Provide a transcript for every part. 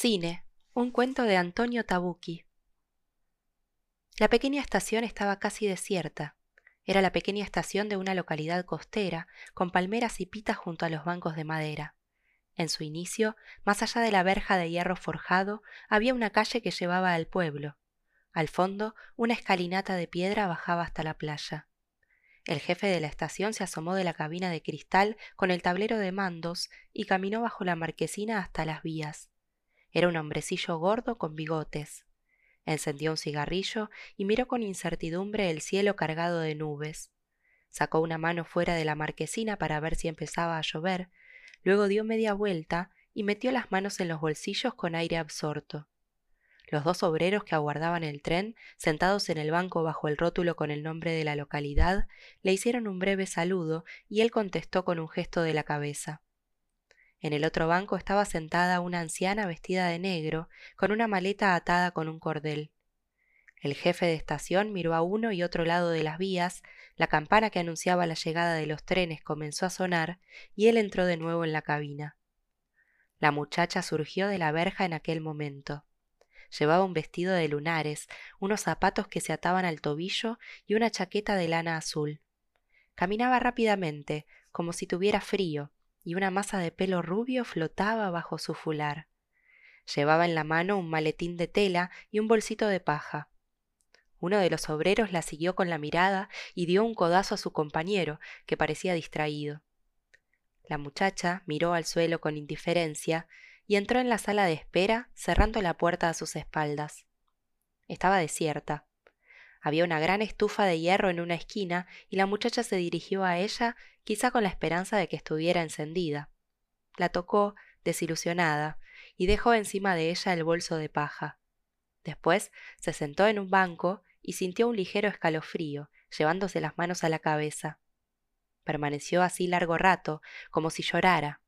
Cine, un cuento de Antonio Tabucchi. La pequeña estación estaba casi desierta. Era la pequeña estación de una localidad costera, con palmeras y pitas junto a los bancos de madera. En su inicio, más allá de la verja de hierro forjado, había una calle que llevaba al pueblo. Al fondo, una escalinata de piedra bajaba hasta la playa. El jefe de la estación se asomó de la cabina de cristal con el tablero de mandos y caminó bajo la marquesina hasta las vías. Era un hombrecillo gordo con bigotes. Encendió un cigarrillo y miró con incertidumbre el cielo cargado de nubes. Sacó una mano fuera de la marquesina para ver si empezaba a llover, luego dio media vuelta y metió las manos en los bolsillos con aire absorto. Los dos obreros que aguardaban el tren, sentados en el banco bajo el rótulo con el nombre de la localidad, le hicieron un breve saludo y él contestó con un gesto de la cabeza. En el otro banco estaba sentada una anciana vestida de negro, con una maleta atada con un cordel. El jefe de estación miró a uno y otro lado de las vías, la campana que anunciaba la llegada de los trenes comenzó a sonar y él entró de nuevo en la cabina. La muchacha surgió de la verja en aquel momento. Llevaba un vestido de lunares, unos zapatos que se ataban al tobillo y una chaqueta de lana azul. Caminaba rápidamente, como si tuviera frío, y una masa de pelo rubio flotaba bajo su fular. Llevaba en la mano un maletín de tela y un bolsito de paja. Uno de los obreros la siguió con la mirada y dio un codazo a su compañero, que parecía distraído. La muchacha miró al suelo con indiferencia y entró en la sala de espera, cerrando la puerta a sus espaldas. Estaba desierta. Había una gran estufa de hierro en una esquina y la muchacha se dirigió a ella quizá con la esperanza de que estuviera encendida. La tocó, desilusionada, y dejó encima de ella el bolso de paja. Después se sentó en un banco y sintió un ligero escalofrío, llevándose las manos a la cabeza. Permaneció así largo rato, como si llorara.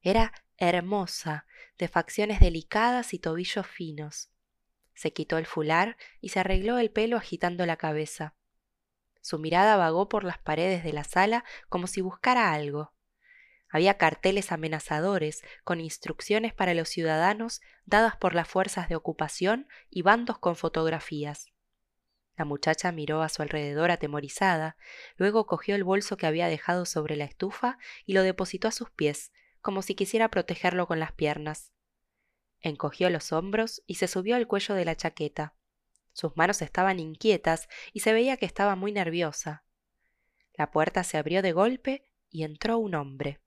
Era hermosa, de facciones delicadas y tobillos finos. Se quitó el fular y se arregló el pelo agitando la cabeza. Su mirada vagó por las paredes de la sala como si buscara algo. Había carteles amenazadores con instrucciones para los ciudadanos dadas por las fuerzas de ocupación y bandos con fotografías. La muchacha miró a su alrededor atemorizada, luego cogió el bolso que había dejado sobre la estufa y lo depositó a sus pies, como si quisiera protegerlo con las piernas. Encogió los hombros y se subió al cuello de la chaqueta. Sus manos estaban inquietas y se veía que estaba muy nerviosa. La puerta se abrió de golpe y entró un hombre.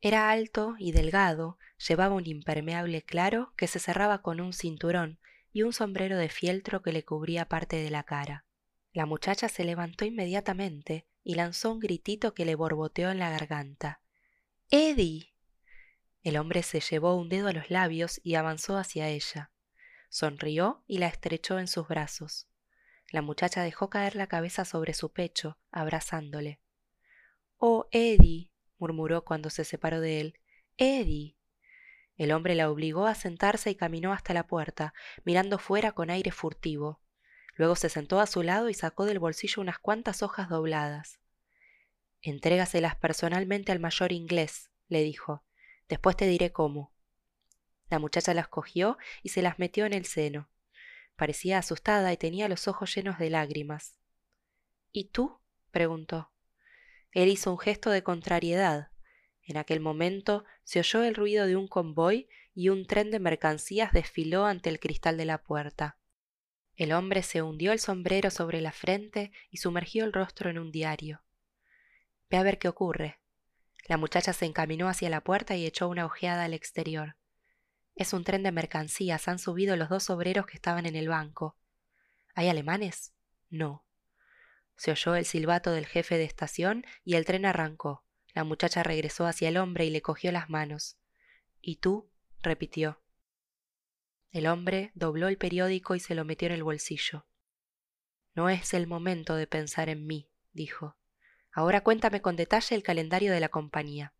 Era alto y delgado, llevaba un impermeable claro que se cerraba con un cinturón y un sombrero de fieltro que le cubría parte de la cara. La muchacha se levantó inmediatamente y lanzó un gritito que le borboteó en la garganta. Eddie. El hombre se llevó un dedo a los labios y avanzó hacia ella. Sonrió y la estrechó en sus brazos. La muchacha dejó caer la cabeza sobre su pecho, abrazándole. Oh, Eddie, murmuró cuando se separó de él. Eddie. El hombre la obligó a sentarse y caminó hasta la puerta, mirando fuera con aire furtivo. Luego se sentó a su lado y sacó del bolsillo unas cuantas hojas dobladas. Entrégaselas personalmente al mayor inglés, le dijo. Después te diré cómo. La muchacha las cogió y se las metió en el seno. Parecía asustada y tenía los ojos llenos de lágrimas. ¿Y tú? preguntó. Él hizo un gesto de contrariedad. En aquel momento se oyó el ruido de un convoy y un tren de mercancías desfiló ante el cristal de la puerta. El hombre se hundió el sombrero sobre la frente y sumergió el rostro en un diario. Ve a ver qué ocurre, la muchacha se encaminó hacia la puerta y echó una ojeada al exterior. Es un tren de mercancías, han subido los dos obreros que estaban en el banco. ¿Hay alemanes? No. Se oyó el silbato del jefe de estación y el tren arrancó. La muchacha regresó hacia el hombre y le cogió las manos. ¿Y tú? repitió. El hombre dobló el periódico y se lo metió en el bolsillo. No es el momento de pensar en mí, dijo. Ahora cuéntame con detalle el calendario de la compañía.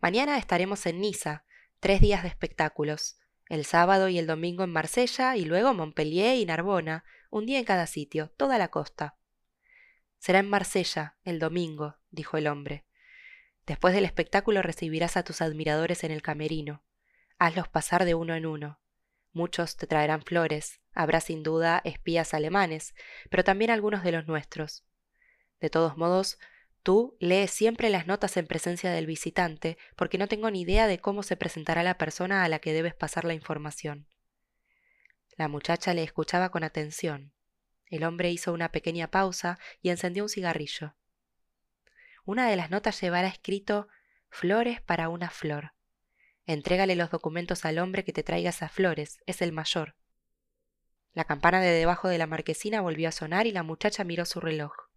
Mañana estaremos en Niza, tres días de espectáculos. El sábado y el domingo en Marsella y luego Montpellier y Narbona, un día en cada sitio, toda la costa. Será en Marsella, el domingo, dijo el hombre. Después del espectáculo recibirás a tus admiradores en el camerino. Hazlos pasar de uno en uno. Muchos te traerán flores, habrá sin duda espías alemanes, pero también algunos de los nuestros. De todos modos, tú lees siempre las notas en presencia del visitante, porque no tengo ni idea de cómo se presentará la persona a la que debes pasar la información. La muchacha le escuchaba con atención. El hombre hizo una pequeña pausa y encendió un cigarrillo. Una de las notas llevará escrito Flores para una flor. Entrégale los documentos al hombre que te traiga esas flores, es el mayor. La campana de debajo de la marquesina volvió a sonar y la muchacha miró su reloj.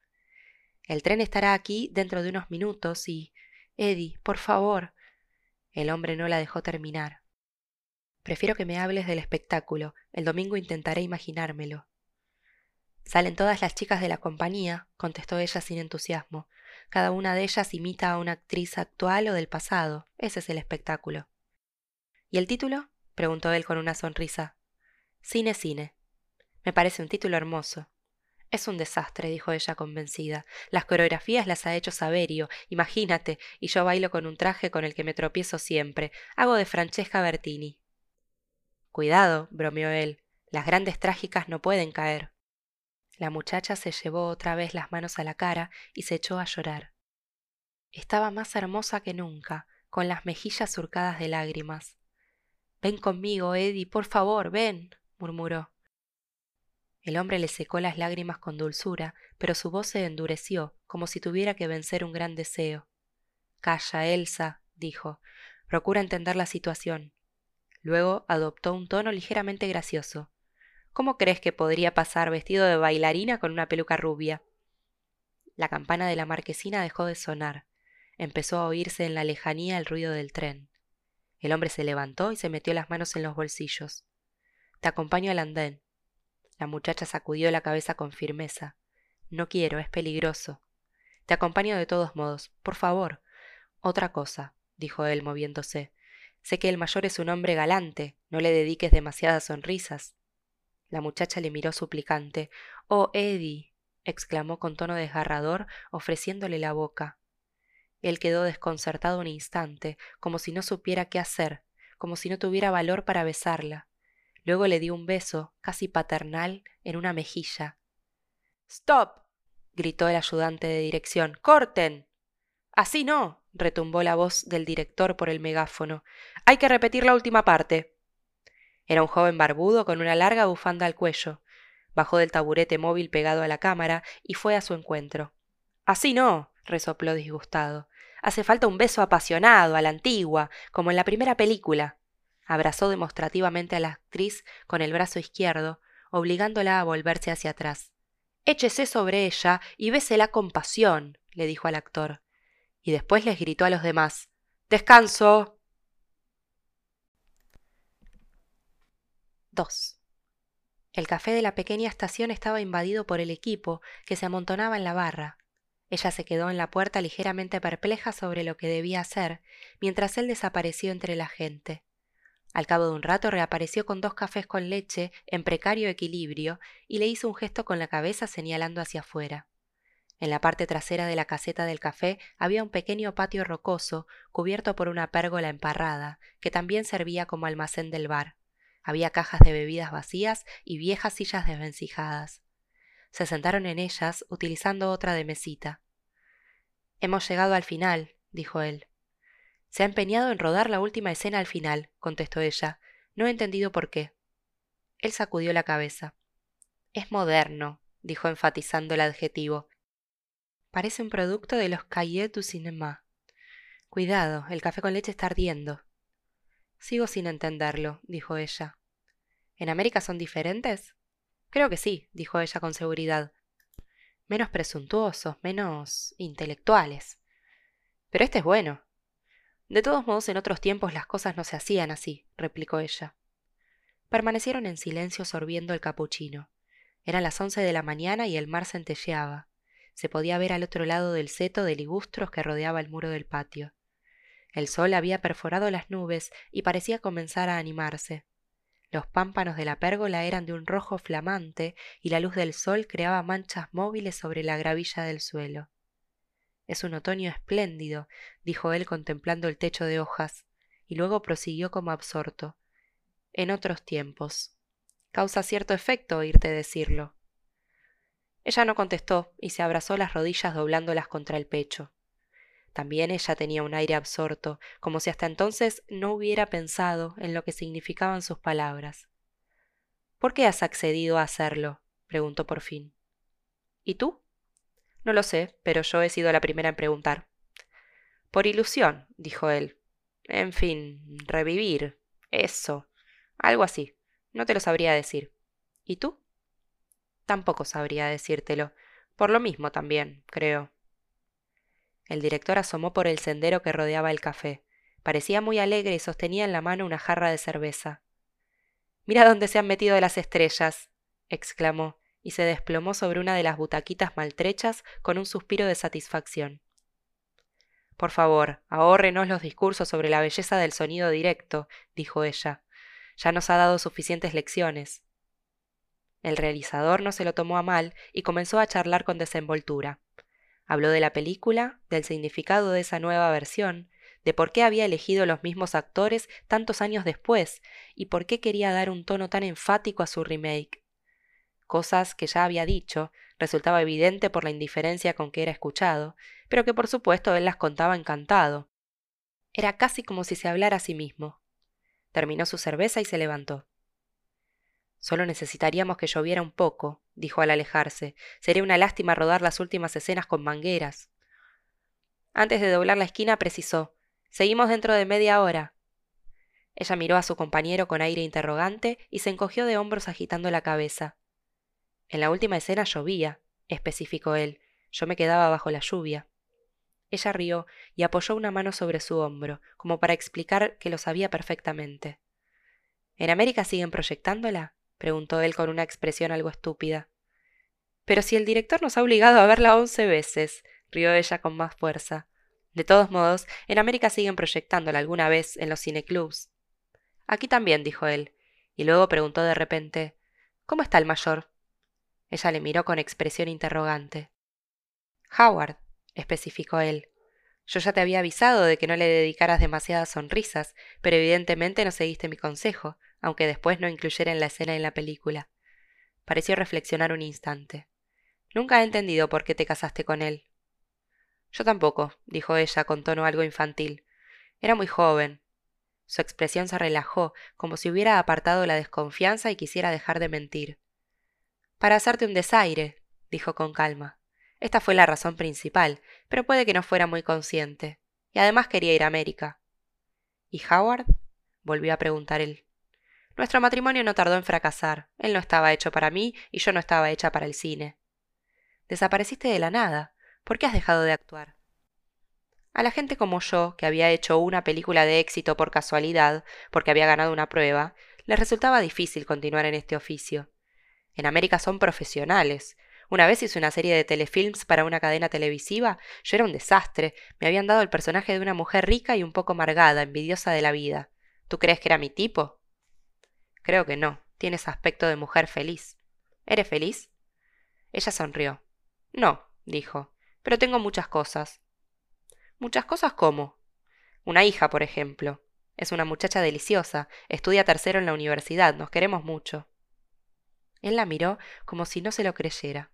El tren estará aquí dentro de unos minutos y. Eddie, por favor. El hombre no la dejó terminar. Prefiero que me hables del espectáculo. El domingo intentaré imaginármelo. Salen todas las chicas de la compañía, contestó ella sin entusiasmo. Cada una de ellas imita a una actriz actual o del pasado. Ese es el espectáculo. ¿Y el título? preguntó él con una sonrisa. Cine Cine. Me parece un título hermoso. Es un desastre, dijo ella convencida. Las coreografías las ha hecho Saverio, imagínate, y yo bailo con un traje con el que me tropiezo siempre. Hago de Francesca Bertini. Cuidado, bromeó él. Las grandes trágicas no pueden caer. La muchacha se llevó otra vez las manos a la cara y se echó a llorar. Estaba más hermosa que nunca, con las mejillas surcadas de lágrimas. Ven conmigo, Eddie, por favor, ven, murmuró. El hombre le secó las lágrimas con dulzura, pero su voz se endureció, como si tuviera que vencer un gran deseo. Calla, Elsa, dijo. Procura entender la situación. Luego adoptó un tono ligeramente gracioso. ¿Cómo crees que podría pasar vestido de bailarina con una peluca rubia? La campana de la marquesina dejó de sonar. Empezó a oírse en la lejanía el ruido del tren. El hombre se levantó y se metió las manos en los bolsillos. Te acompaño al andén. La muchacha sacudió la cabeza con firmeza. No quiero, es peligroso. Te acompaño de todos modos. Por favor. Otra cosa, dijo él moviéndose. Sé que el mayor es un hombre galante. No le dediques demasiadas sonrisas. La muchacha le miró suplicante. Oh, Eddie. exclamó con tono desgarrador, ofreciéndole la boca. Él quedó desconcertado un instante, como si no supiera qué hacer, como si no tuviera valor para besarla. Luego le dio un beso, casi paternal, en una mejilla. Stop. gritó el ayudante de dirección. Corten. Así no. retumbó la voz del director por el megáfono. Hay que repetir la última parte. Era un joven barbudo con una larga bufanda al cuello. Bajó del taburete móvil pegado a la cámara y fue a su encuentro. Así no, resopló disgustado. Hace falta un beso apasionado, a la antigua, como en la primera película. Abrazó demostrativamente a la actriz con el brazo izquierdo, obligándola a volverse hacia atrás. Échese sobre ella y bésela con pasión, le dijo al actor. Y después les gritó a los demás. Descanso. 2. El café de la pequeña estación estaba invadido por el equipo que se amontonaba en la barra. Ella se quedó en la puerta ligeramente perpleja sobre lo que debía hacer, mientras él desapareció entre la gente. Al cabo de un rato reapareció con dos cafés con leche en precario equilibrio y le hizo un gesto con la cabeza señalando hacia afuera. En la parte trasera de la caseta del café había un pequeño patio rocoso cubierto por una pérgola emparrada, que también servía como almacén del bar. Había cajas de bebidas vacías y viejas sillas desvencijadas. Se sentaron en ellas utilizando otra de mesita. Hemos llegado al final, dijo él. Se ha empeñado en rodar la última escena al final, contestó ella. No he entendido por qué. Él sacudió la cabeza. Es moderno, dijo enfatizando el adjetivo. Parece un producto de los cahiers du cinéma. Cuidado, el café con leche está ardiendo. Sigo sin entenderlo, dijo ella. ¿En América son diferentes? Creo que sí, dijo ella con seguridad. Menos presuntuosos, menos intelectuales. Pero este es bueno. De todos modos, en otros tiempos las cosas no se hacían así, replicó ella. Permanecieron en silencio sorbiendo el capuchino. Eran las once de la mañana y el mar centelleaba. Se podía ver al otro lado del seto de ligustros que rodeaba el muro del patio. El sol había perforado las nubes y parecía comenzar a animarse. Los pámpanos de la pérgola eran de un rojo flamante y la luz del sol creaba manchas móviles sobre la gravilla del suelo. Es un otoño espléndido, dijo él contemplando el techo de hojas, y luego prosiguió como absorto. En otros tiempos. Causa cierto efecto oírte decirlo. Ella no contestó y se abrazó las rodillas doblándolas contra el pecho. También ella tenía un aire absorto, como si hasta entonces no hubiera pensado en lo que significaban sus palabras. ¿Por qué has accedido a hacerlo? preguntó por fin. ¿Y tú? No lo sé, pero yo he sido la primera en preguntar. Por ilusión, dijo él. En fin, revivir. Eso. Algo así. No te lo sabría decir. ¿Y tú? Tampoco sabría decírtelo. Por lo mismo también, creo. El director asomó por el sendero que rodeaba el café. Parecía muy alegre y sostenía en la mano una jarra de cerveza. Mira dónde se han metido las estrellas. exclamó, y se desplomó sobre una de las butaquitas maltrechas con un suspiro de satisfacción. Por favor, ahórrenos los discursos sobre la belleza del sonido directo, dijo ella. Ya nos ha dado suficientes lecciones. El realizador no se lo tomó a mal y comenzó a charlar con desenvoltura. Habló de la película, del significado de esa nueva versión, de por qué había elegido los mismos actores tantos años después y por qué quería dar un tono tan enfático a su remake. Cosas que ya había dicho, resultaba evidente por la indiferencia con que era escuchado, pero que por supuesto él las contaba encantado. Era casi como si se hablara a sí mismo. Terminó su cerveza y se levantó. Solo necesitaríamos que lloviera un poco, dijo al alejarse. Sería una lástima rodar las últimas escenas con mangueras. Antes de doblar la esquina precisó Seguimos dentro de media hora. Ella miró a su compañero con aire interrogante y se encogió de hombros agitando la cabeza. En la última escena llovía, especificó él. Yo me quedaba bajo la lluvia. Ella rió y apoyó una mano sobre su hombro, como para explicar que lo sabía perfectamente. ¿En América siguen proyectándola? preguntó él con una expresión algo estúpida. Pero si el director nos ha obligado a verla once veces, rió ella con más fuerza. De todos modos, en América siguen proyectándola alguna vez en los cineclubs. Aquí también, dijo él, y luego preguntó de repente ¿Cómo está el mayor? Ella le miró con expresión interrogante. Howard, especificó él. Yo ya te había avisado de que no le dedicaras demasiadas sonrisas, pero evidentemente no seguiste mi consejo, aunque después no incluyera en la escena en la película. Pareció reflexionar un instante. Nunca he entendido por qué te casaste con él. Yo tampoco, dijo ella con tono algo infantil. Era muy joven. Su expresión se relajó, como si hubiera apartado la desconfianza y quisiera dejar de mentir. Para hacerte un desaire, dijo con calma. Esta fue la razón principal, pero puede que no fuera muy consciente. Y además quería ir a América. ¿Y Howard? volvió a preguntar él. Nuestro matrimonio no tardó en fracasar. Él no estaba hecho para mí y yo no estaba hecha para el cine. Desapareciste de la nada. ¿Por qué has dejado de actuar? A la gente como yo, que había hecho una película de éxito por casualidad, porque había ganado una prueba, les resultaba difícil continuar en este oficio. En América son profesionales. Una vez hice una serie de telefilms para una cadena televisiva. Yo era un desastre. Me habían dado el personaje de una mujer rica y un poco amargada, envidiosa de la vida. ¿Tú crees que era mi tipo? Creo que no. Tienes aspecto de mujer feliz. ¿Eres feliz? Ella sonrió. No, dijo, pero tengo muchas cosas. ¿Muchas cosas cómo? Una hija, por ejemplo. Es una muchacha deliciosa, estudia tercero en la universidad, nos queremos mucho. Él la miró como si no se lo creyera.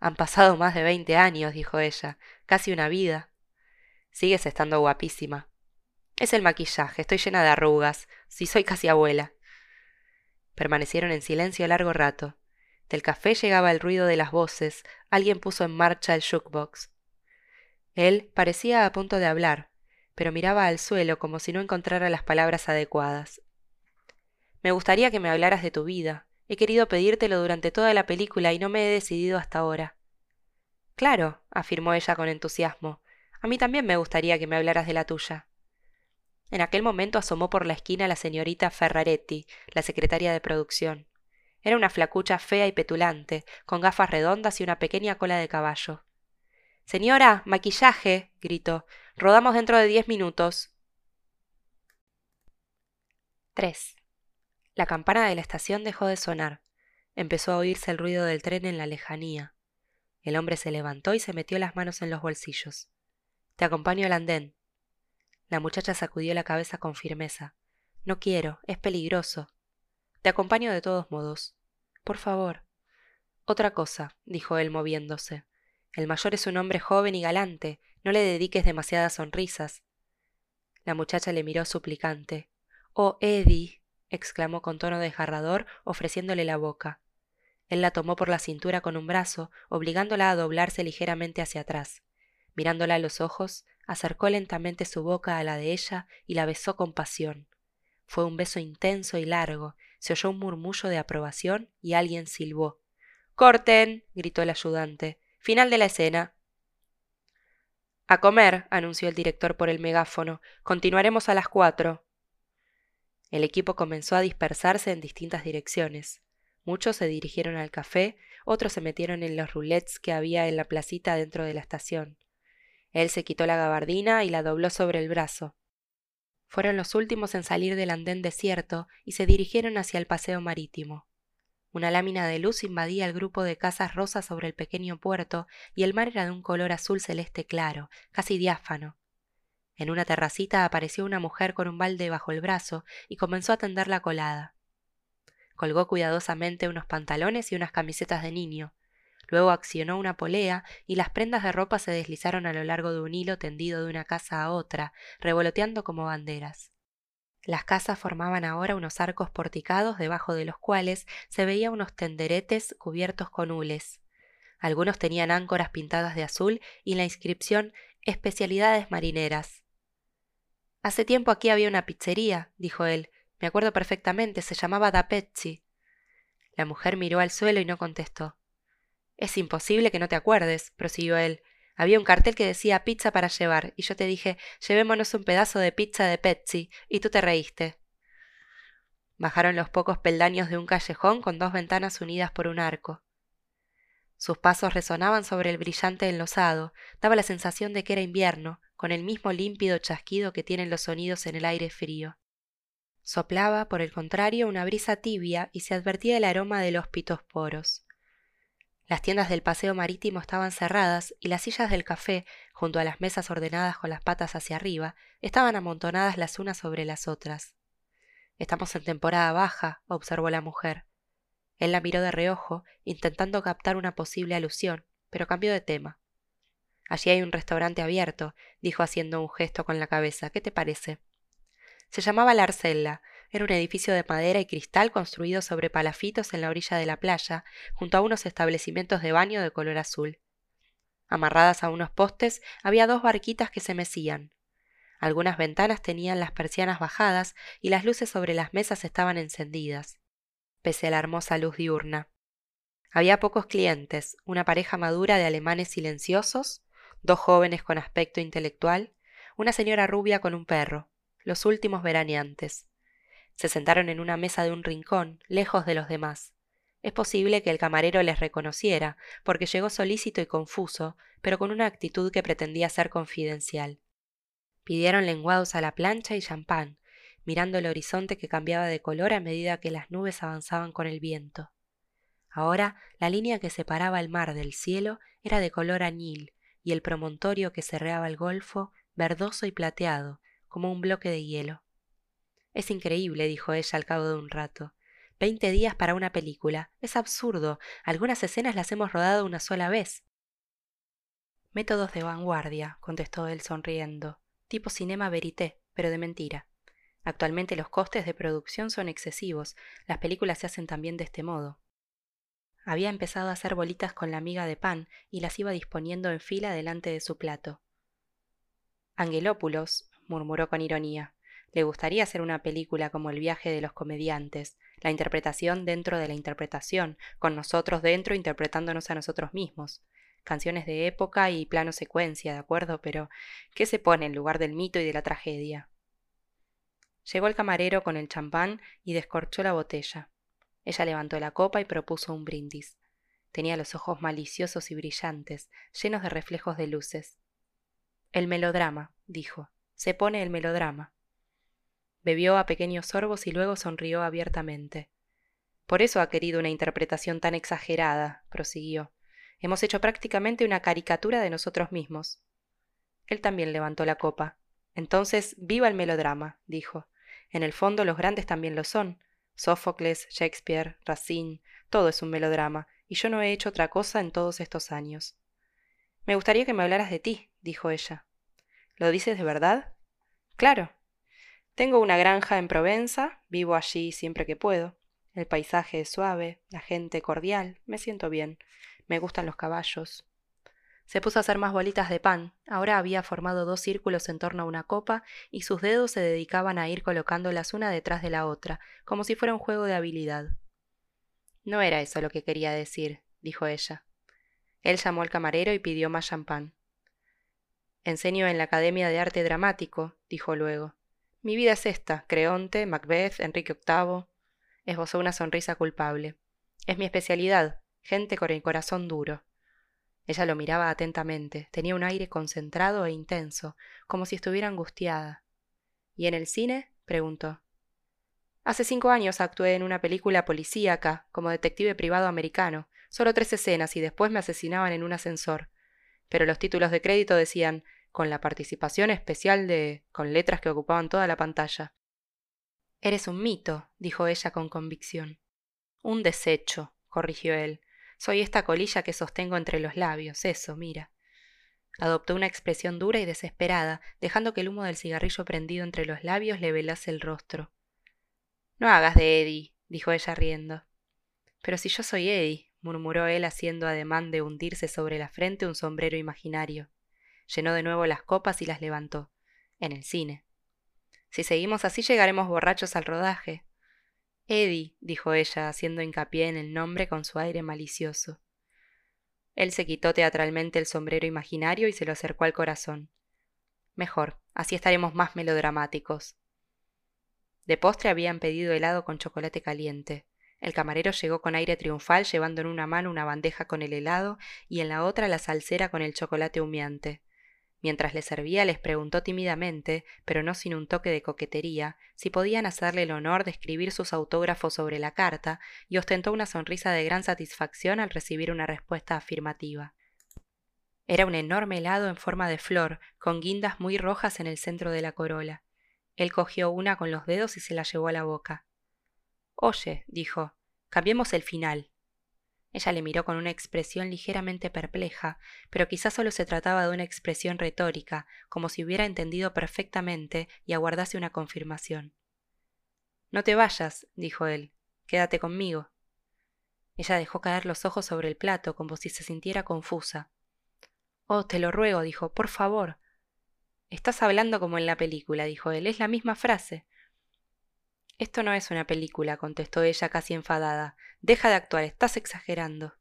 Han pasado más de veinte años, dijo ella, casi una vida. Sigues estando guapísima. Es el maquillaje, estoy llena de arrugas, si soy casi abuela. Permanecieron en silencio largo rato. Del café llegaba el ruido de las voces, alguien puso en marcha el jukebox. Él parecía a punto de hablar, pero miraba al suelo como si no encontrara las palabras adecuadas. Me gustaría que me hablaras de tu vida, He querido pedírtelo durante toda la película y no me he decidido hasta ahora. Claro, afirmó ella con entusiasmo. A mí también me gustaría que me hablaras de la tuya. En aquel momento asomó por la esquina la señorita Ferraretti, la secretaria de producción. Era una flacucha fea y petulante, con gafas redondas y una pequeña cola de caballo. Señora, maquillaje. gritó. Rodamos dentro de diez minutos. 3. La campana de la estación dejó de sonar. Empezó a oírse el ruido del tren en la lejanía. El hombre se levantó y se metió las manos en los bolsillos. Te acompaño al andén. La muchacha sacudió la cabeza con firmeza. No quiero, es peligroso. Te acompaño de todos modos. Por favor. Otra cosa, dijo él moviéndose. El mayor es un hombre joven y galante. No le dediques demasiadas sonrisas. La muchacha le miró suplicante. Oh, Eddie, exclamó con tono desgarrador, ofreciéndole la boca. Él la tomó por la cintura con un brazo, obligándola a doblarse ligeramente hacia atrás. Mirándola a los ojos, acercó lentamente su boca a la de ella y la besó con pasión. Fue un beso intenso y largo, se oyó un murmullo de aprobación y alguien silbó. Corten. gritó el ayudante. Final de la escena. A comer, anunció el director por el megáfono. Continuaremos a las cuatro. El equipo comenzó a dispersarse en distintas direcciones. Muchos se dirigieron al café, otros se metieron en los roulettes que había en la placita dentro de la estación. Él se quitó la gabardina y la dobló sobre el brazo. Fueron los últimos en salir del andén desierto y se dirigieron hacia el paseo marítimo. Una lámina de luz invadía el grupo de casas rosas sobre el pequeño puerto y el mar era de un color azul celeste claro, casi diáfano. En una terracita apareció una mujer con un balde bajo el brazo y comenzó a tender la colada. Colgó cuidadosamente unos pantalones y unas camisetas de niño. Luego accionó una polea y las prendas de ropa se deslizaron a lo largo de un hilo tendido de una casa a otra, revoloteando como banderas. Las casas formaban ahora unos arcos porticados debajo de los cuales se veían unos tenderetes cubiertos con hules. Algunos tenían áncoras pintadas de azul y la inscripción especialidades marineras. Hace tiempo aquí había una pizzería, dijo él, me acuerdo perfectamente, se llamaba Da Pezzi. La mujer miró al suelo y no contestó. Es imposible que no te acuerdes, prosiguió él. Había un cartel que decía pizza para llevar, y yo te dije, llevémonos un pedazo de pizza de Pezzi, y tú te reíste. Bajaron los pocos peldaños de un callejón con dos ventanas unidas por un arco. Sus pasos resonaban sobre el brillante enlosado, daba la sensación de que era invierno, con el mismo límpido chasquido que tienen los sonidos en el aire frío. Soplaba, por el contrario, una brisa tibia y se advertía el aroma de los pitos poros. Las tiendas del paseo marítimo estaban cerradas y las sillas del café, junto a las mesas ordenadas con las patas hacia arriba, estaban amontonadas las unas sobre las otras. Estamos en temporada baja, observó la mujer. Él la miró de reojo, intentando captar una posible alusión, pero cambió de tema. Allí hay un restaurante abierto, dijo haciendo un gesto con la cabeza. ¿Qué te parece? Se llamaba La Arcella. Era un edificio de madera y cristal construido sobre palafitos en la orilla de la playa, junto a unos establecimientos de baño de color azul. Amarradas a unos postes había dos barquitas que se mecían. Algunas ventanas tenían las persianas bajadas y las luces sobre las mesas estaban encendidas, pese a la hermosa luz diurna. Había pocos clientes, una pareja madura de alemanes silenciosos, dos jóvenes con aspecto intelectual, una señora rubia con un perro, los últimos veraneantes. Se sentaron en una mesa de un rincón, lejos de los demás. Es posible que el camarero les reconociera, porque llegó solícito y confuso, pero con una actitud que pretendía ser confidencial. Pidieron lenguados a la plancha y champán, mirando el horizonte que cambiaba de color a medida que las nubes avanzaban con el viento. Ahora la línea que separaba el mar del cielo era de color añil, y el promontorio que cerraba el golfo verdoso y plateado, como un bloque de hielo. Es increíble, dijo ella al cabo de un rato. Veinte días para una película. Es absurdo. Algunas escenas las hemos rodado una sola vez. Métodos de vanguardia, contestó él sonriendo. Tipo cinema verité, pero de mentira. Actualmente los costes de producción son excesivos. Las películas se hacen también de este modo. Había empezado a hacer bolitas con la miga de pan y las iba disponiendo en fila delante de su plato. Angelópulos, murmuró con ironía. Le gustaría hacer una película como El viaje de los comediantes, la interpretación dentro de la interpretación, con nosotros dentro interpretándonos a nosotros mismos. Canciones de época y plano secuencia, ¿de acuerdo? Pero, ¿qué se pone en lugar del mito y de la tragedia? Llegó el camarero con el champán y descorchó la botella. Ella levantó la copa y propuso un brindis. Tenía los ojos maliciosos y brillantes, llenos de reflejos de luces. El melodrama, dijo. Se pone el melodrama. Bebió a pequeños sorbos y luego sonrió abiertamente. Por eso ha querido una interpretación tan exagerada, prosiguió. Hemos hecho prácticamente una caricatura de nosotros mismos. Él también levantó la copa. Entonces, viva el melodrama, dijo. En el fondo los grandes también lo son. Sófocles, Shakespeare, Racine, todo es un melodrama, y yo no he hecho otra cosa en todos estos años. Me gustaría que me hablaras de ti, dijo ella. ¿Lo dices de verdad? Claro. Tengo una granja en Provenza, vivo allí siempre que puedo. El paisaje es suave, la gente cordial, me siento bien, me gustan los caballos. Se puso a hacer más bolitas de pan. Ahora había formado dos círculos en torno a una copa y sus dedos se dedicaban a ir colocándolas una detrás de la otra, como si fuera un juego de habilidad. No era eso lo que quería decir, dijo ella. Él llamó al camarero y pidió más champán. Enseño en la Academia de Arte Dramático, dijo luego. Mi vida es esta, Creonte, Macbeth, Enrique VIII. Esbozó una sonrisa culpable. Es mi especialidad, gente con el corazón duro. Ella lo miraba atentamente, tenía un aire concentrado e intenso, como si estuviera angustiada. ¿Y en el cine? preguntó. Hace cinco años actué en una película policíaca, como detective privado americano, solo tres escenas y después me asesinaban en un ascensor. Pero los títulos de crédito decían con la participación especial de con letras que ocupaban toda la pantalla. Eres un mito, dijo ella con convicción. Un desecho, corrigió él. Soy esta colilla que sostengo entre los labios, eso, mira. Adoptó una expresión dura y desesperada, dejando que el humo del cigarrillo prendido entre los labios le velase el rostro. No hagas de Eddie, dijo ella riendo. Pero si yo soy Eddie, murmuró él haciendo ademán de hundirse sobre la frente un sombrero imaginario. Llenó de nuevo las copas y las levantó. En el cine. Si seguimos así llegaremos borrachos al rodaje. Eddie, dijo ella, haciendo hincapié en el nombre con su aire malicioso. Él se quitó teatralmente el sombrero imaginario y se lo acercó al corazón. Mejor, así estaremos más melodramáticos. De postre habían pedido helado con chocolate caliente. El camarero llegó con aire triunfal llevando en una mano una bandeja con el helado y en la otra la salsera con el chocolate humeante. Mientras le servía les preguntó tímidamente, pero no sin un toque de coquetería, si podían hacerle el honor de escribir sus autógrafos sobre la carta, y ostentó una sonrisa de gran satisfacción al recibir una respuesta afirmativa. Era un enorme helado en forma de flor, con guindas muy rojas en el centro de la corola. Él cogió una con los dedos y se la llevó a la boca. Oye, dijo, cambiemos el final. Ella le miró con una expresión ligeramente perpleja, pero quizás solo se trataba de una expresión retórica, como si hubiera entendido perfectamente y aguardase una confirmación. No te vayas, dijo él, quédate conmigo. Ella dejó caer los ojos sobre el plato como si se sintiera confusa. Oh, te lo ruego, dijo, por favor. Estás hablando como en la película, dijo él, es la misma frase. Esto no es una película, contestó ella casi enfadada. Deja de actuar, estás exagerando.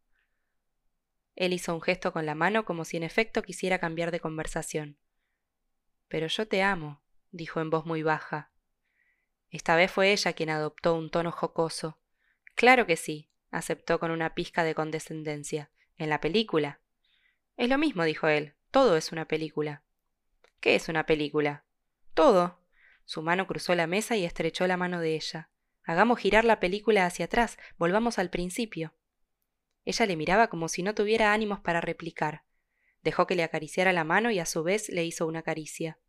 Él hizo un gesto con la mano como si en efecto quisiera cambiar de conversación. Pero yo te amo, dijo en voz muy baja. Esta vez fue ella quien adoptó un tono jocoso. Claro que sí, aceptó con una pizca de condescendencia. En la película. Es lo mismo, dijo él. Todo es una película. ¿Qué es una película? Todo, su mano cruzó la mesa y estrechó la mano de ella. Hagamos girar la película hacia atrás, volvamos al principio. Ella le miraba como si no tuviera ánimos para replicar. Dejó que le acariciara la mano y a su vez le hizo una caricia.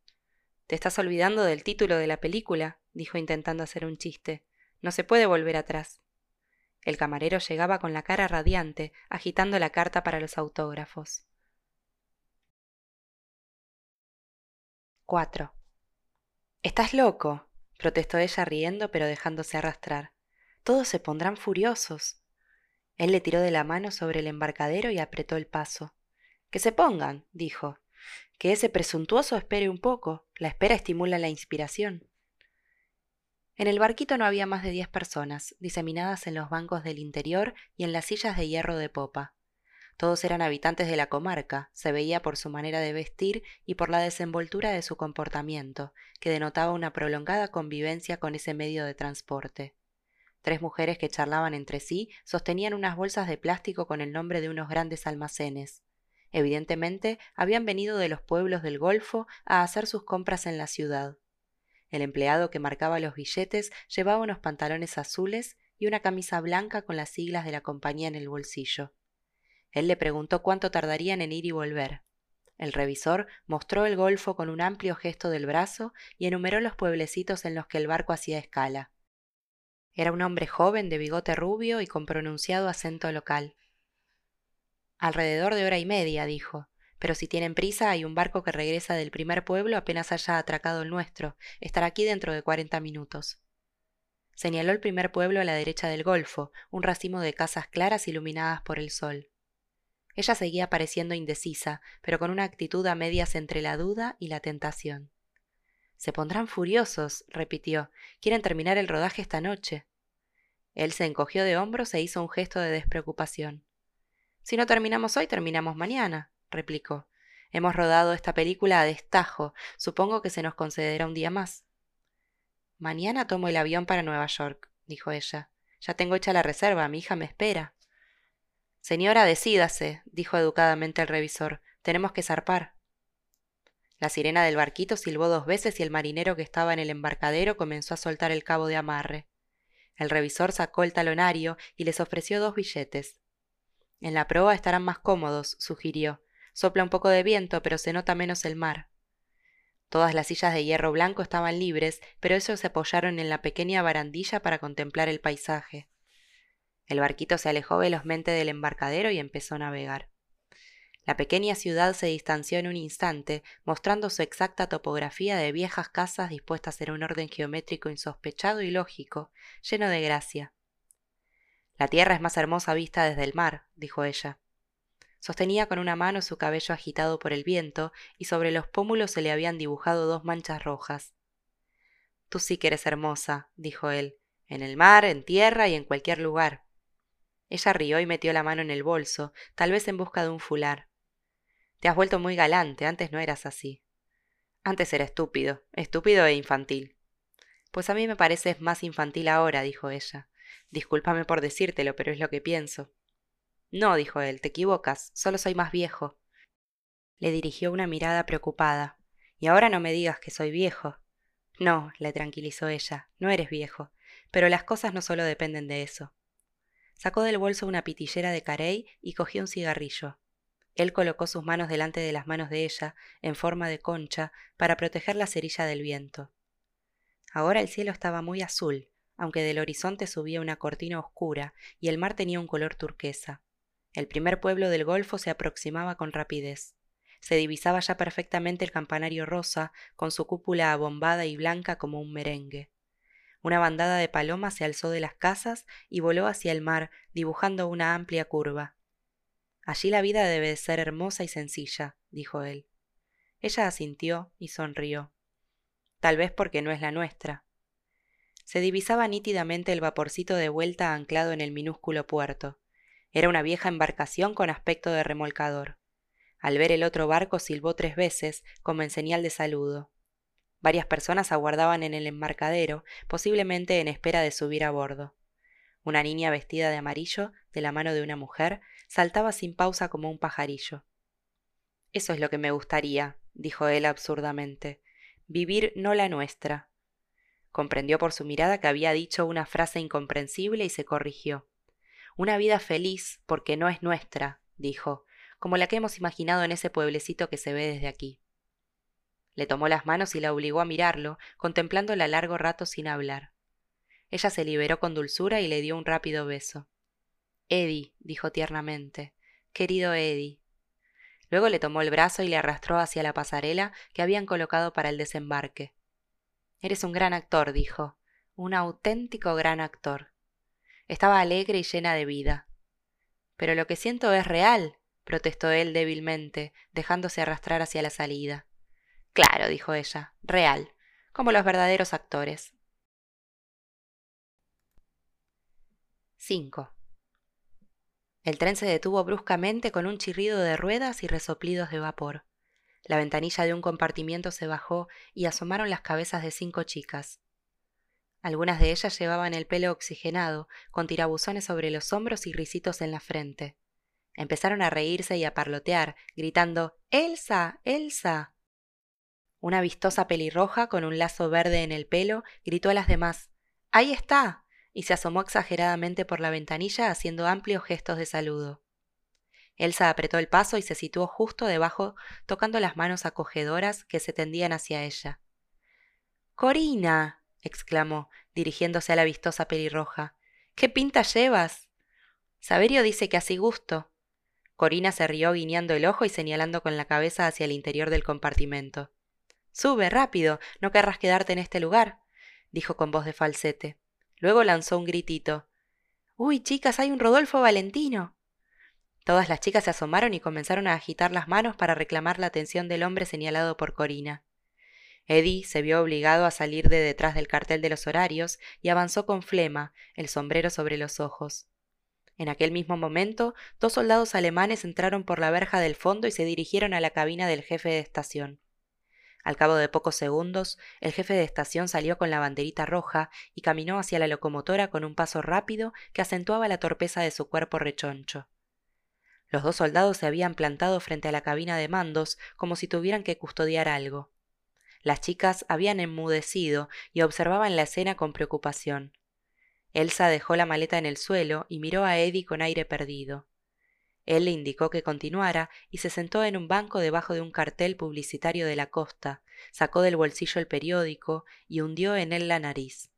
Te estás olvidando del título de la película, dijo intentando hacer un chiste. No se puede volver atrás. El camarero llegaba con la cara radiante, agitando la carta para los autógrafos. 4. Estás loco, protestó ella riendo pero dejándose arrastrar. Todos se pondrán furiosos. Él le tiró de la mano sobre el embarcadero y apretó el paso. Que se pongan, dijo. Que ese presuntuoso espere un poco. La espera estimula la inspiración. En el barquito no había más de diez personas, diseminadas en los bancos del interior y en las sillas de hierro de popa. Todos eran habitantes de la comarca, se veía por su manera de vestir y por la desenvoltura de su comportamiento, que denotaba una prolongada convivencia con ese medio de transporte. Tres mujeres que charlaban entre sí sostenían unas bolsas de plástico con el nombre de unos grandes almacenes. Evidentemente habían venido de los pueblos del Golfo a hacer sus compras en la ciudad. El empleado que marcaba los billetes llevaba unos pantalones azules y una camisa blanca con las siglas de la compañía en el bolsillo. Él le preguntó cuánto tardarían en ir y volver. El revisor mostró el golfo con un amplio gesto del brazo y enumeró los pueblecitos en los que el barco hacía escala. Era un hombre joven de bigote rubio y con pronunciado acento local. Alrededor de hora y media, dijo. Pero si tienen prisa, hay un barco que regresa del primer pueblo apenas haya atracado el nuestro. Estará aquí dentro de cuarenta minutos. Señaló el primer pueblo a la derecha del golfo, un racimo de casas claras iluminadas por el sol. Ella seguía pareciendo indecisa, pero con una actitud a medias entre la duda y la tentación. Se pondrán furiosos, repitió. Quieren terminar el rodaje esta noche. Él se encogió de hombros e hizo un gesto de despreocupación. Si no terminamos hoy, terminamos mañana, replicó. Hemos rodado esta película a destajo. Supongo que se nos concederá un día más. Mañana tomo el avión para Nueva York, dijo ella. Ya tengo hecha la reserva, mi hija me espera. Señora, decídase, dijo educadamente el revisor. Tenemos que zarpar. La sirena del barquito silbó dos veces y el marinero que estaba en el embarcadero comenzó a soltar el cabo de amarre. El revisor sacó el talonario y les ofreció dos billetes. En la proa estarán más cómodos, sugirió. Sopla un poco de viento, pero se nota menos el mar. Todas las sillas de hierro blanco estaban libres, pero ellos se apoyaron en la pequeña barandilla para contemplar el paisaje. El barquito se alejó velozmente del embarcadero y empezó a navegar. La pequeña ciudad se distanció en un instante, mostrando su exacta topografía de viejas casas dispuestas en un orden geométrico insospechado y lógico, lleno de gracia. La tierra es más hermosa vista desde el mar, dijo ella. Sostenía con una mano su cabello agitado por el viento y sobre los pómulos se le habían dibujado dos manchas rojas. Tú sí que eres hermosa, dijo él, en el mar, en tierra y en cualquier lugar. Ella rió y metió la mano en el bolso, tal vez en busca de un fular. Te has vuelto muy galante, antes no eras así. Antes era estúpido, estúpido e infantil. Pues a mí me pareces más infantil ahora, dijo ella. Discúlpame por decírtelo, pero es lo que pienso. No, dijo él, te equivocas, solo soy más viejo. Le dirigió una mirada preocupada. Y ahora no me digas que soy viejo. No, le tranquilizó ella, no eres viejo, pero las cosas no solo dependen de eso. Sacó del bolso una pitillera de carey y cogió un cigarrillo. Él colocó sus manos delante de las manos de ella, en forma de concha, para proteger la cerilla del viento. Ahora el cielo estaba muy azul, aunque del horizonte subía una cortina oscura y el mar tenía un color turquesa. El primer pueblo del Golfo se aproximaba con rapidez. Se divisaba ya perfectamente el campanario rosa, con su cúpula abombada y blanca como un merengue. Una bandada de palomas se alzó de las casas y voló hacia el mar, dibujando una amplia curva. Allí la vida debe de ser hermosa y sencilla, dijo él. Ella asintió y sonrió. Tal vez porque no es la nuestra. Se divisaba nítidamente el vaporcito de vuelta anclado en el minúsculo puerto. Era una vieja embarcación con aspecto de remolcador. Al ver el otro barco silbó tres veces, como en señal de saludo. Varias personas aguardaban en el embarcadero, posiblemente en espera de subir a bordo. Una niña vestida de amarillo, de la mano de una mujer, saltaba sin pausa como un pajarillo. Eso es lo que me gustaría, dijo él absurdamente. Vivir no la nuestra. Comprendió por su mirada que había dicho una frase incomprensible y se corrigió. Una vida feliz porque no es nuestra, dijo, como la que hemos imaginado en ese pueblecito que se ve desde aquí. Le tomó las manos y la obligó a mirarlo, contemplándola largo rato sin hablar. Ella se liberó con dulzura y le dio un rápido beso. Eddie, dijo tiernamente, querido Eddie. Luego le tomó el brazo y le arrastró hacia la pasarela que habían colocado para el desembarque. Eres un gran actor, dijo, un auténtico gran actor. Estaba alegre y llena de vida. Pero lo que siento es real, protestó él débilmente, dejándose arrastrar hacia la salida. Claro, dijo ella, real, como los verdaderos actores. 5. El tren se detuvo bruscamente con un chirrido de ruedas y resoplidos de vapor. La ventanilla de un compartimiento se bajó y asomaron las cabezas de cinco chicas. Algunas de ellas llevaban el pelo oxigenado, con tirabuzones sobre los hombros y risitos en la frente. Empezaron a reírse y a parlotear, gritando Elsa. Elsa. Una vistosa pelirroja con un lazo verde en el pelo gritó a las demás Ahí está. y se asomó exageradamente por la ventanilla haciendo amplios gestos de saludo. Elsa apretó el paso y se situó justo debajo, tocando las manos acogedoras que se tendían hacia ella. Corina. exclamó, dirigiéndose a la vistosa pelirroja. ¿Qué pinta llevas? Saberio dice que así gusto. Corina se rió guiñando el ojo y señalando con la cabeza hacia el interior del compartimento. Sube, rápido, no querrás quedarte en este lugar, dijo con voz de falsete. Luego lanzó un gritito. Uy, chicas, hay un Rodolfo Valentino. Todas las chicas se asomaron y comenzaron a agitar las manos para reclamar la atención del hombre señalado por Corina. Eddie se vio obligado a salir de detrás del cartel de los horarios y avanzó con flema, el sombrero sobre los ojos. En aquel mismo momento, dos soldados alemanes entraron por la verja del fondo y se dirigieron a la cabina del jefe de estación. Al cabo de pocos segundos, el jefe de estación salió con la banderita roja y caminó hacia la locomotora con un paso rápido que acentuaba la torpeza de su cuerpo rechoncho. Los dos soldados se habían plantado frente a la cabina de mandos como si tuvieran que custodiar algo. Las chicas habían enmudecido y observaban la escena con preocupación. Elsa dejó la maleta en el suelo y miró a Eddie con aire perdido. Él le indicó que continuara y se sentó en un banco debajo de un cartel publicitario de la costa, sacó del bolsillo el periódico y hundió en él la nariz.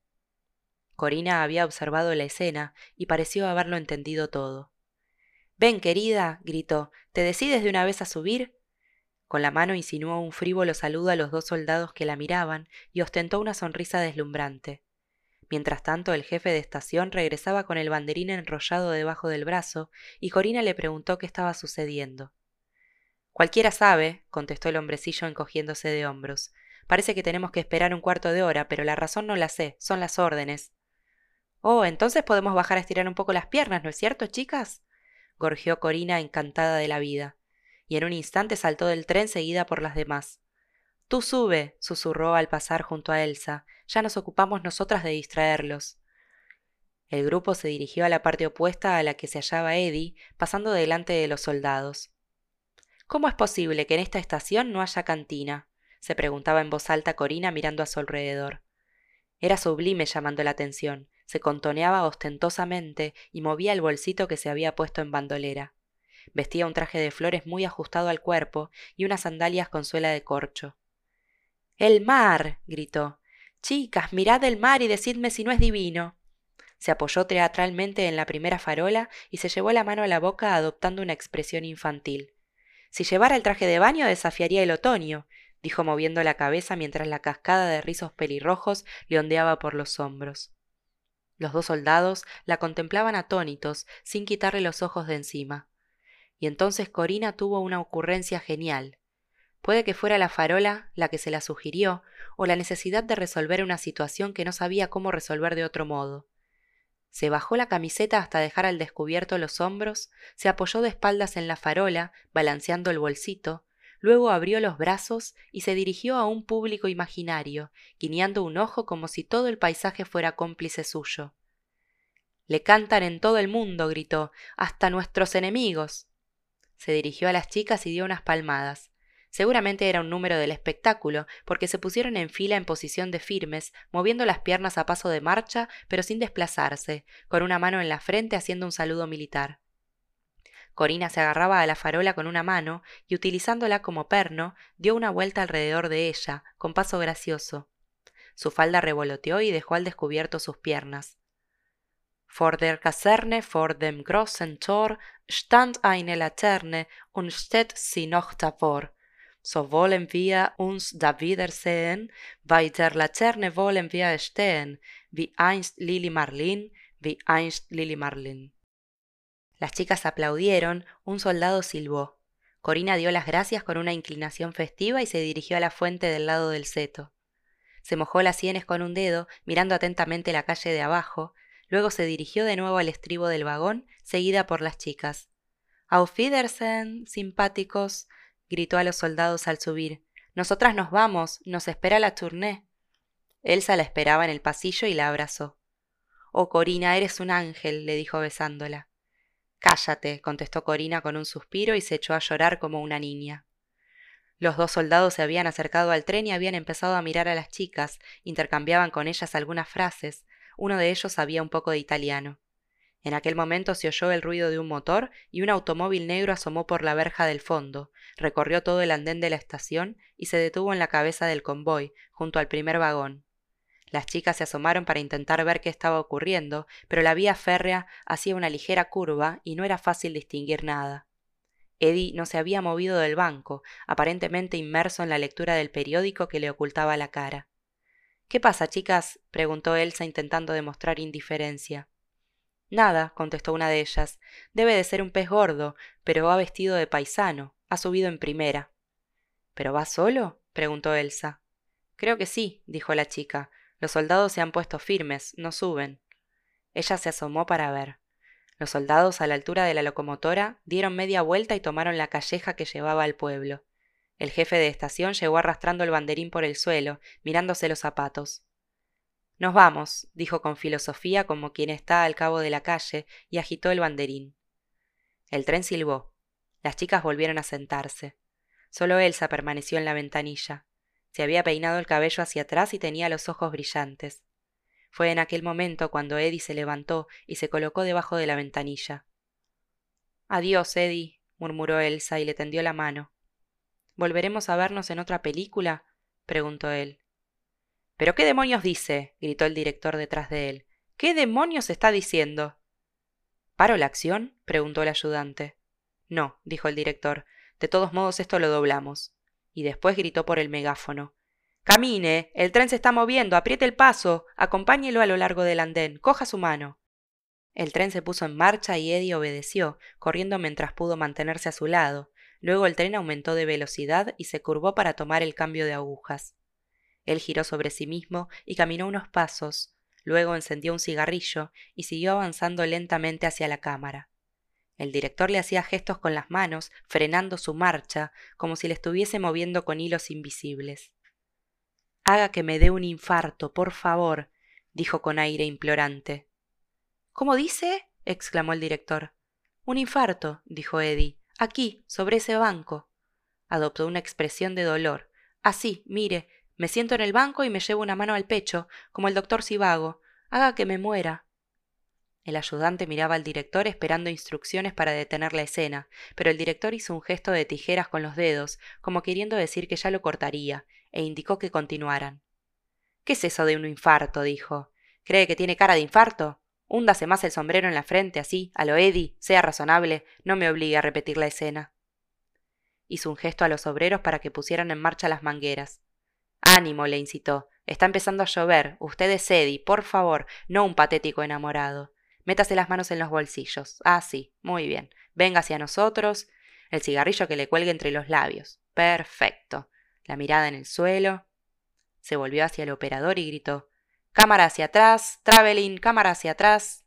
Corina había observado la escena y pareció haberlo entendido todo. Ven, querida, gritó, ¿te decides de una vez a subir? Con la mano insinuó un frívolo saludo a los dos soldados que la miraban y ostentó una sonrisa deslumbrante. Mientras tanto, el jefe de estación regresaba con el banderín enrollado debajo del brazo y Corina le preguntó qué estaba sucediendo. Cualquiera sabe, contestó el hombrecillo encogiéndose de hombros. Parece que tenemos que esperar un cuarto de hora, pero la razón no la sé, son las órdenes. Oh, entonces podemos bajar a estirar un poco las piernas, ¿no es cierto, chicas? gorjeó Corina encantada de la vida, y en un instante saltó del tren seguida por las demás. Tú sube, susurró al pasar junto a Elsa, ya nos ocupamos nosotras de distraerlos. El grupo se dirigió a la parte opuesta a la que se hallaba Eddie, pasando delante de los soldados. ¿Cómo es posible que en esta estación no haya cantina? se preguntaba en voz alta Corina mirando a su alrededor. Era sublime llamando la atención, se contoneaba ostentosamente y movía el bolsito que se había puesto en bandolera. Vestía un traje de flores muy ajustado al cuerpo y unas sandalias con suela de corcho. El mar. gritó. Chicas, mirad el mar y decidme si no es divino. Se apoyó teatralmente en la primera farola y se llevó la mano a la boca adoptando una expresión infantil. Si llevara el traje de baño desafiaría el otoño, dijo moviendo la cabeza mientras la cascada de rizos pelirrojos le ondeaba por los hombros. Los dos soldados la contemplaban atónitos, sin quitarle los ojos de encima. Y entonces Corina tuvo una ocurrencia genial. Puede que fuera la farola la que se la sugirió, o la necesidad de resolver una situación que no sabía cómo resolver de otro modo. Se bajó la camiseta hasta dejar al descubierto los hombros, se apoyó de espaldas en la farola, balanceando el bolsito, Luego abrió los brazos y se dirigió a un público imaginario, guiñando un ojo como si todo el paisaje fuera cómplice suyo. Le cantan en todo el mundo, gritó, hasta nuestros enemigos. Se dirigió a las chicas y dio unas palmadas. Seguramente era un número del espectáculo, porque se pusieron en fila en posición de firmes, moviendo las piernas a paso de marcha, pero sin desplazarse, con una mano en la frente haciendo un saludo militar. Corina se agarraba a la farola con una mano y utilizándola como perno, dio una vuelta alrededor de ella, con paso gracioso. Su falda revoloteó y dejó al descubierto sus piernas. Vor der Kaserne, vor dem großen Tor, stand eine Laterne und steht sie noch davor. So wollen wir uns da wiedersehen, bei der Laterne wollen wir stehen, wie einst Lili Marlin, wie einst Lili Marlin. Las chicas aplaudieron, un soldado silbó. Corina dio las gracias con una inclinación festiva y se dirigió a la fuente del lado del seto. Se mojó las sienes con un dedo, mirando atentamente la calle de abajo, luego se dirigió de nuevo al estribo del vagón, seguida por las chicas. Auf Wiedersehen, simpáticos, gritó a los soldados al subir. Nosotras nos vamos, nos espera la tournée. Elsa la esperaba en el pasillo y la abrazó. Oh, Corina, eres un ángel, le dijo besándola. Cállate, contestó Corina con un suspiro y se echó a llorar como una niña. Los dos soldados se habían acercado al tren y habían empezado a mirar a las chicas, intercambiaban con ellas algunas frases, uno de ellos sabía un poco de italiano. En aquel momento se oyó el ruido de un motor y un automóvil negro asomó por la verja del fondo, recorrió todo el andén de la estación y se detuvo en la cabeza del convoy, junto al primer vagón. Las chicas se asomaron para intentar ver qué estaba ocurriendo, pero la vía férrea hacía una ligera curva y no era fácil distinguir nada. Eddie no se había movido del banco, aparentemente inmerso en la lectura del periódico que le ocultaba la cara. ¿Qué pasa, chicas? preguntó Elsa intentando demostrar indiferencia. Nada, contestó una de ellas. Debe de ser un pez gordo, pero va vestido de paisano. Ha subido en primera. ¿Pero va solo? preguntó Elsa. Creo que sí, dijo la chica. Los soldados se han puesto firmes, no suben. Ella se asomó para ver. Los soldados a la altura de la locomotora dieron media vuelta y tomaron la calleja que llevaba al pueblo. El jefe de estación llegó arrastrando el banderín por el suelo, mirándose los zapatos. Nos vamos, dijo con filosofía como quien está al cabo de la calle, y agitó el banderín. El tren silbó. Las chicas volvieron a sentarse. Solo Elsa permaneció en la ventanilla. Se había peinado el cabello hacia atrás y tenía los ojos brillantes. Fue en aquel momento cuando Eddie se levantó y se colocó debajo de la ventanilla. Adiós, Eddie, murmuró Elsa y le tendió la mano. ¿Volveremos a vernos en otra película? preguntó él. ¿Pero qué demonios dice? gritó el director detrás de él. ¿Qué demonios está diciendo? ¿Paro la acción? preguntó el ayudante. No, dijo el director. De todos modos esto lo doblamos. Y después gritó por el megáfono. Camine. El tren se está moviendo. Apriete el paso. Acompáñelo a lo largo del andén. Coja su mano. El tren se puso en marcha y Eddie obedeció, corriendo mientras pudo mantenerse a su lado. Luego el tren aumentó de velocidad y se curvó para tomar el cambio de agujas. Él giró sobre sí mismo y caminó unos pasos, luego encendió un cigarrillo y siguió avanzando lentamente hacia la cámara. El director le hacía gestos con las manos, frenando su marcha, como si le estuviese moviendo con hilos invisibles. Haga que me dé un infarto, por favor, dijo con aire implorante. ¿Cómo dice? exclamó el director. Un infarto, dijo Eddie. Aquí, sobre ese banco. Adoptó una expresión de dolor. Así, mire, me siento en el banco y me llevo una mano al pecho, como el doctor Sivago. Haga que me muera. El ayudante miraba al director esperando instrucciones para detener la escena, pero el director hizo un gesto de tijeras con los dedos, como queriendo decir que ya lo cortaría, e indicó que continuaran. ¿Qué es eso de un infarto? dijo. ¿Cree que tiene cara de infarto? Húndase más el sombrero en la frente, así, a lo Eddie, sea razonable, no me obligue a repetir la escena. Hizo un gesto a los obreros para que pusieran en marcha las mangueras. Ánimo, le incitó. Está empezando a llover. Usted es Eddie, por favor, no un patético enamorado. Métase las manos en los bolsillos. Ah, sí, muy bien. Venga hacia nosotros. El cigarrillo que le cuelgue entre los labios. Perfecto. La mirada en el suelo. Se volvió hacia el operador y gritó Cámara hacia atrás. Traveling, cámara hacia atrás.